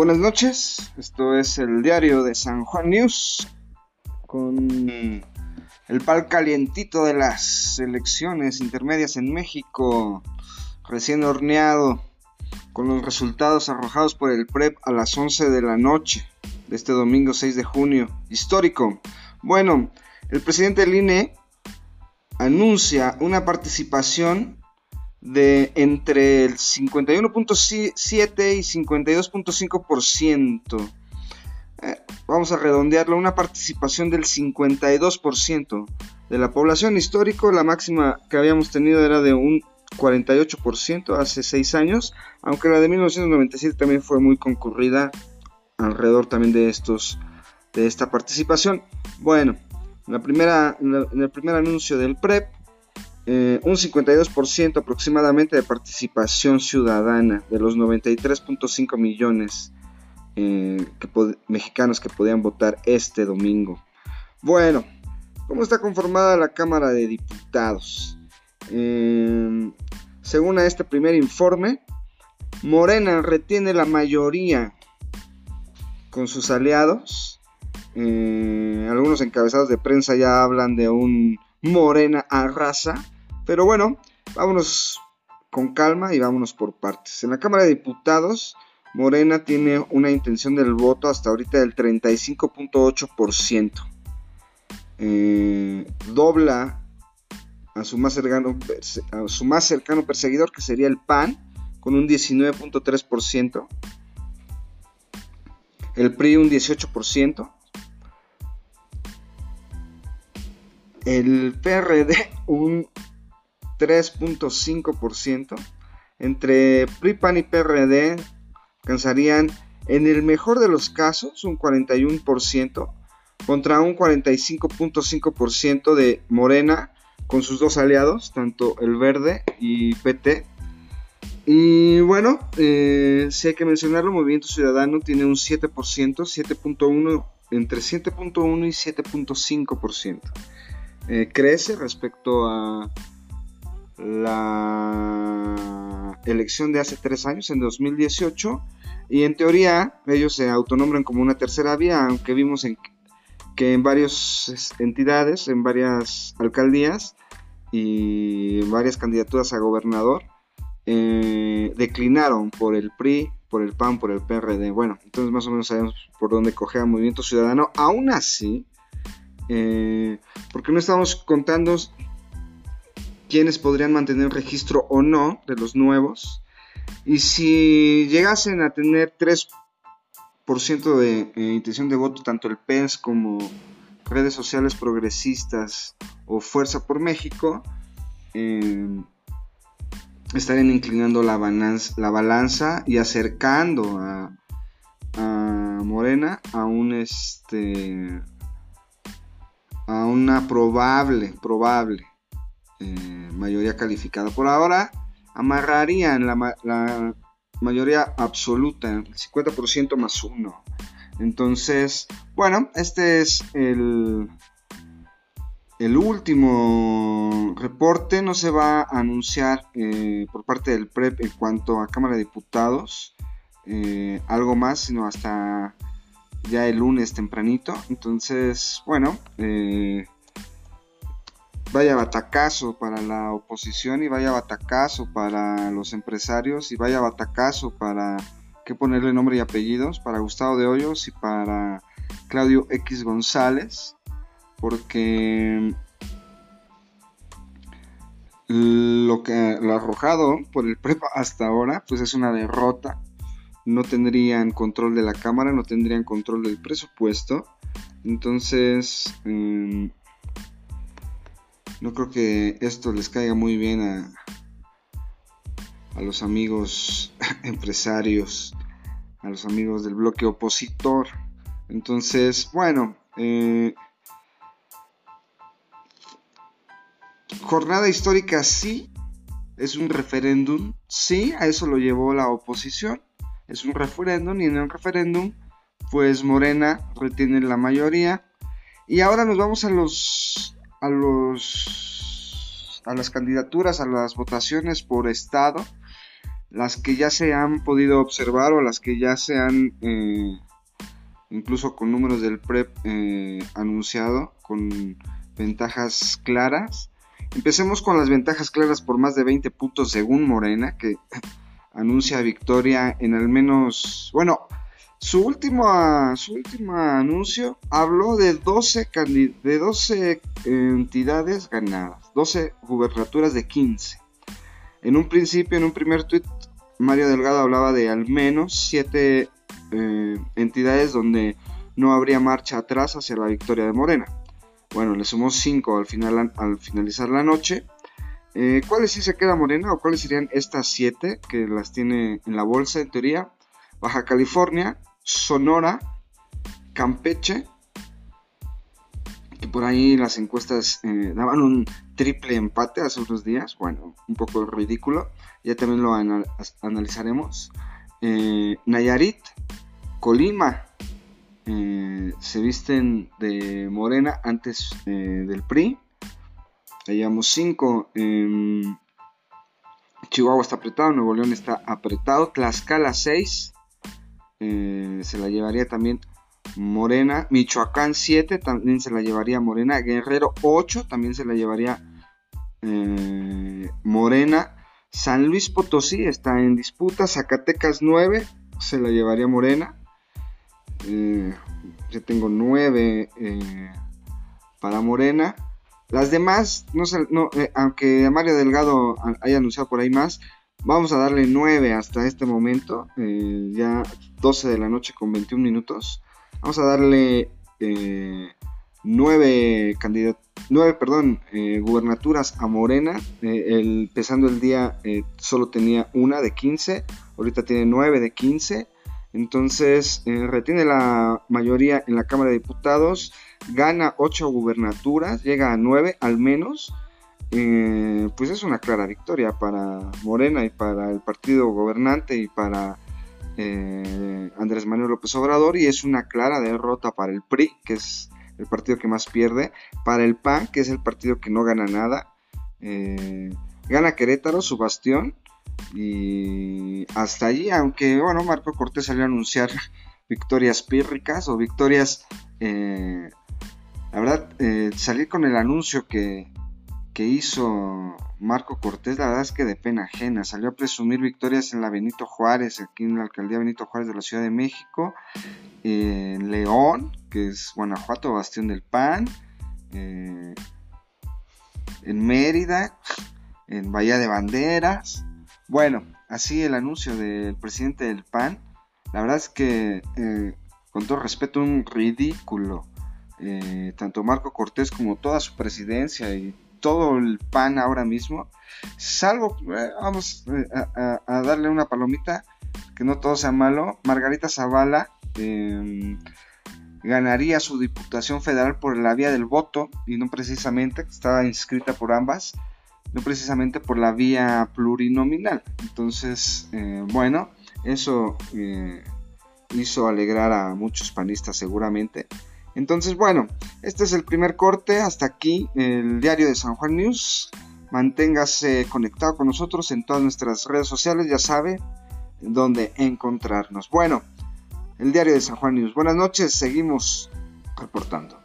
Buenas noches, esto es el diario de San Juan News con el pal calientito de las elecciones intermedias en México, recién horneado, con los resultados arrojados por el PREP a las 11 de la noche de este domingo 6 de junio, histórico. Bueno, el presidente del INE anuncia una participación de entre el 51.7 y 52.5%. Eh, vamos a redondearlo, una participación del 52% de la población. Histórico, la máxima que habíamos tenido era de un 48% hace 6 años, aunque la de 1997 también fue muy concurrida alrededor también de estos de esta participación. Bueno, la primera, en el primer anuncio del PREP eh, un 52% aproximadamente de participación ciudadana de los 93.5 millones eh, mexicanos que podían votar este domingo. Bueno, ¿cómo está conformada la Cámara de Diputados? Eh, según este primer informe, Morena retiene la mayoría con sus aliados. algunos encabezados de prensa ya hablan de un Morena arrasa pero bueno, vámonos con calma y vámonos por partes. En la Cámara de Diputados, Morena tiene una intención del voto hasta ahorita del 35.8%. Eh, dobla a su, más cercano, a su más cercano perseguidor, que sería el PAN, con un 19.3%. El PRI un 18%. El PRD un 3.5%. Entre PRI, PAN y PRD alcanzarían en el mejor de los casos un 41% contra un 45.5% de Morena con sus dos aliados, tanto el Verde y PT. Y bueno, eh, si hay que mencionarlo, Movimiento Ciudadano tiene un 7%, 7.1, entre 7.1 y 7.5%. Eh, crece respecto a la elección de hace tres años, en 2018, y en teoría ellos se autonombran como una tercera vía, aunque vimos que en varias entidades, en varias alcaldías y en varias candidaturas a gobernador, eh, declinaron por el PRI, por el PAN, por el PRD. Bueno, entonces más o menos sabemos por dónde cogea Movimiento Ciudadano. Aún así, eh, porque no estamos contando quiénes podrían mantener registro o no de los nuevos. Y si llegasen a tener 3% de eh, intención de voto, tanto el PES como redes sociales progresistas o Fuerza por México, eh, estarían inclinando la balanza, la balanza y acercando a, Morena a un este a una probable probable eh, mayoría calificada. Por ahora amarrarían la, mayoría absoluta, el 50% más uno. Entonces, bueno, este es el, el último reporte. No se va a anunciar eh, por parte del PREP en cuanto a Cámara de Diputados eh, algo más, sino hasta ya el lunes tempranito. Entonces, bueno, eh, vaya batacazo para la oposición y vaya batacazo para los empresarios y vaya batacazo para que ponerle nombre y apellidos para Gustavo de Hoyos y para Claudio X González porque lo que lo arrojado por el prepa hasta ahora pues es una derrota no tendrían control de la cámara no tendrían control del presupuesto entonces em, no creo que esto les caiga muy bien a, a los amigos empresarios, a los amigos del bloque opositor. Entonces, bueno, eh, jornada histórica sí, es un referéndum, sí, a eso lo llevó la oposición, es un referéndum y en el referéndum, pues Morena retiene la mayoría. Y ahora nos vamos a los a los a las candidaturas, a las votaciones por estado. las que ya se han podido observar o las que ya se han, eh, incluso con números del PREP eh, anunciado, con ventajas claras. Empecemos con las ventajas claras por más de 20 puntos según Morena, que anuncia victoria en al menos, bueno, su último, su último anuncio habló de 12, de 12 entidades ganadas, 12 gubernaturas de 15. En un principio, en un primer tweet, Mario Delgado hablaba de al menos 7 eh, entidades donde no habría marcha atrás hacia la victoria de Morena. Bueno, le sumó 5 al, final, al finalizar la noche. Eh, ¿Cuáles sí se queda Morena o cuáles serían estas 7 que las tiene en la bolsa en teoría? Baja California, Sonora, Campeche, que por ahí las encuestas eh, daban un triple empate hace unos días, bueno, un poco ridículo, ya también lo analizaremos. Eh, Nayarit, Colima, se visten de morena antes del PRI. Llevamos 5. Chihuahua está apretado, Nuevo León está apretado, Tlaxcala 6, eh, se la llevaría también Morena. Michoacán 7 también se la llevaría Morena. Guerrero 8 también se la llevaría eh, Morena. San Luis Potosí está en disputa. Zacatecas 9 se la llevaría Morena. Eh, ya tengo 9 para Morena. Las demás, no, no aunque Mario Delgado haya anunciado por ahí más, Vamos a darle 9 hasta este momento, eh, ya 12 de la noche con 21 minutos. Vamos a darle eh, 9 9, perdón, eh, gubernaturas a Morena. Eh, el, empezando el día solo tenía una de 15, ahorita tiene 9 de 15. Entonces retiene la mayoría en la Cámara de Diputados, gana 8 gubernaturas, llega a 9 al menos. Eh, pues es una clara victoria para Morena y para el partido gobernante y para eh, Andrés Manuel López Obrador y es una clara derrota para el PRI, que es el partido que más pierde, para el PAN, que es el partido que no gana nada. Eh, gana Querétaro, su bastión, y hasta allí, aunque bueno, Marco Cortés salió a anunciar victorias pírricas o victorias, la verdad, salir con el anuncio que que hizo Marco Cortés, la verdad es que de pena ajena. Salió a presumir victorias en la Benito Juárez, aquí en la alcaldía Benito Juárez de la Ciudad de México, en León, que es Guanajuato, bastión del PAN, eh, en Mérida, en Bahía de Banderas. Bueno, así el anuncio del presidente del PAN. La verdad es que, eh, con todo respeto, un ridículo. Eh, tanto Marco Cortés como toda su presidencia y todo el pan ahora mismo. Salvo, eh, vamos eh, a, darle una palomita, que no todo sea malo. Margarita Zavala em, ganaría su diputación federal por la vía del voto y no precisamente, estaba inscrita por ambas, no precisamente por la vía plurinominal. Entonces, eh, bueno, eso hizo alegrar a muchos panistas seguramente. Entonces, bueno, este es el primer corte. Hasta aquí el diario de San Juan News. Manténgase conectado con nosotros en todas nuestras redes sociales, ya sabe dónde encontrarnos. Bueno, el diario de San Juan News. Buenas noches, seguimos reportando.